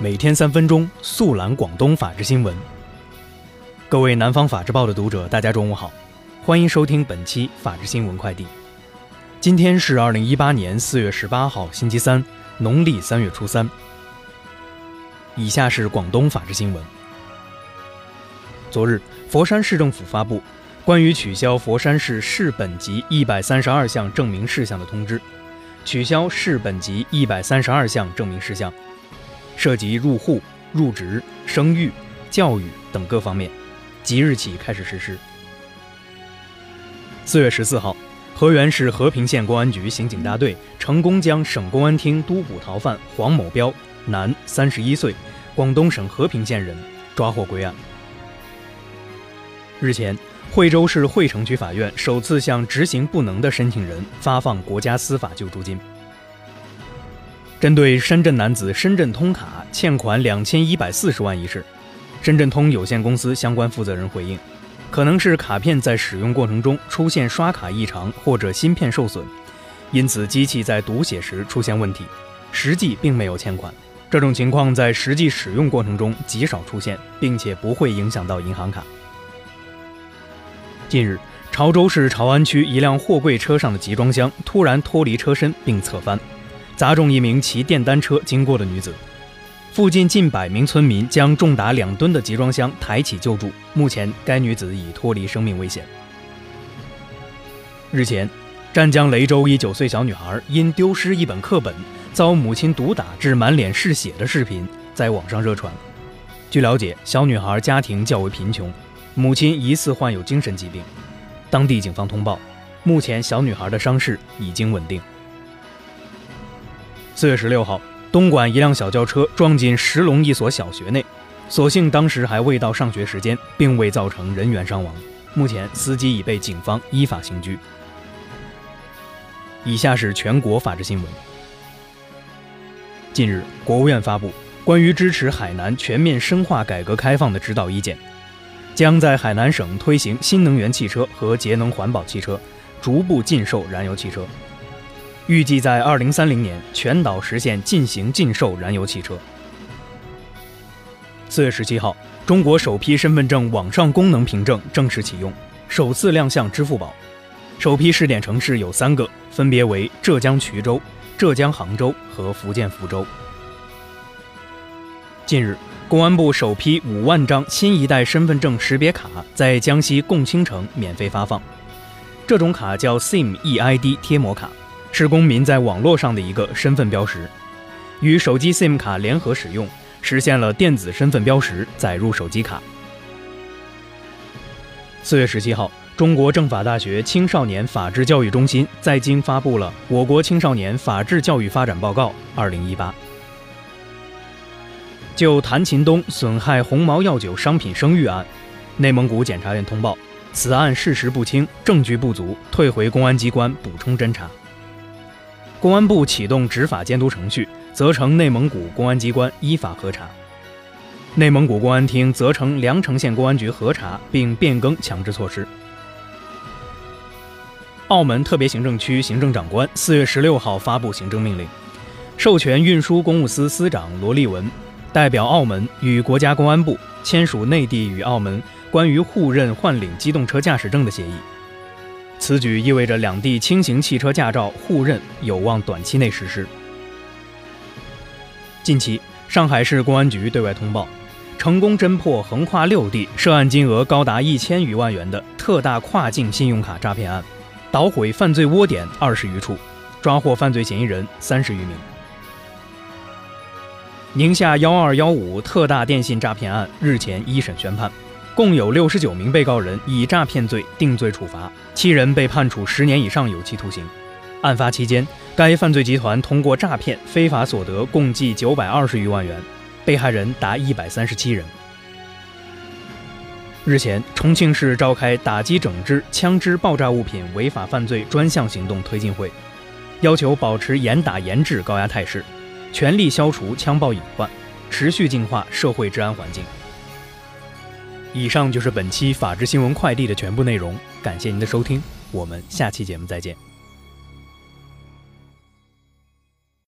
每天三分钟速览广东法治新闻。各位南方法制报的读者，大家中午好，欢迎收听本期法治新闻快递。今天是二零一八年四月十八号，星期三，农历三月初三。以下是广东法治新闻。昨日，佛山市政府发布关于取消佛山市市本级一百三十二项证明事项的通知，取消市本级一百三十二项证明事项。涉及入户、入职、生育、教育等各方面，即日起开始实施。四月十四号，河源市和平县公安局刑警大队成功将省公安厅督捕逃犯黄某彪，男，三十一岁，广东省和平县人，抓获归案。日前，惠州市惠城区法院首次向执行不能的申请人发放国家司法救助金。针对深圳男子深圳通卡欠款两千一百四十万一事，深圳通有限公司相关负责人回应，可能是卡片在使用过程中出现刷卡异常或者芯片受损，因此机器在读写时出现问题，实际并没有欠款。这种情况在实际使用过程中极少出现，并且不会影响到银行卡。近日，潮州市潮安区一辆货柜车上的集装箱突然脱离车身并侧翻。砸中一名骑电单车经过的女子，附近近百名村民将重达两吨的集装箱抬起救助，目前该女子已脱离生命危险。日前，湛江雷州一九岁小女孩因丢失一本课本，遭母亲毒打至满脸是血的视频在网上热传。据了解，小女孩家庭较为贫穷，母亲疑似患有精神疾病。当地警方通报，目前小女孩的伤势已经稳定。四月十六号，东莞一辆小轿车撞进石龙一所小学内，所幸当时还未到上学时间，并未造成人员伤亡。目前，司机已被警方依法刑拘。以下是全国法制新闻。近日，国务院发布关于支持海南全面深化改革开放的指导意见，将在海南省推行新能源汽车和节能环保汽车，逐步禁售燃油汽车。预计在二零三零年全岛实现禁行禁售燃油汽车。四月十七号，中国首批身份证网上功能凭证正式启用，首次亮相支付宝。首批试点城市有三个，分别为浙江衢州、浙江杭州和福建福州。近日，公安部首批五万张新一代身份证识别卡在江西共青城免费发放，这种卡叫 SIM eID 贴膜卡。是公民在网络上的一个身份标识，与手机 SIM 卡联合使用，实现了电子身份标识载入手机卡。四月十七号，中国政法大学青少年法治教育中心在京发布了《我国青少年法治教育发展报告（二零一八）》。就谭琴东损害鸿茅药酒商品声誉案，内蒙古检察院通报，此案事实不清，证据不足，退回公安机关补充侦查。公安部启动执法监督程序，责成内蒙古公安机关依法核查。内蒙古公安厅责成凉城县公安局核查并变更强制措施。澳门特别行政区行政长官四月十六号发布行政命令，授权运输公务司司长罗立文代表澳门与国家公安部签署内地与澳门关于互认换领机动车驾驶证的协议。此举意味着两地轻型汽车驾照互认有望短期内实施。近期，上海市公安局对外通报，成功侦破横跨六地、涉案金额高达一千余万元的特大跨境信用卡诈骗案，捣毁犯罪窝点二十余处，抓获犯罪嫌疑人三十余名。宁夏幺二幺五特大电信诈骗案日前一审宣判。共有六十九名被告人以诈骗罪定罪处罚，七人被判处十年以上有期徒刑。案发期间，该犯罪集团通过诈骗非法所得共计九百二十余万元，被害人达一百三十七人。日前，重庆市召开打击整治枪支爆炸物品违法犯罪专项行动推进会，要求保持严打严治高压态势，全力消除枪爆隐患，持续净化社会治安环境。以上就是本期法治新闻快递的全部内容，感谢您的收听，我们下期节目再见。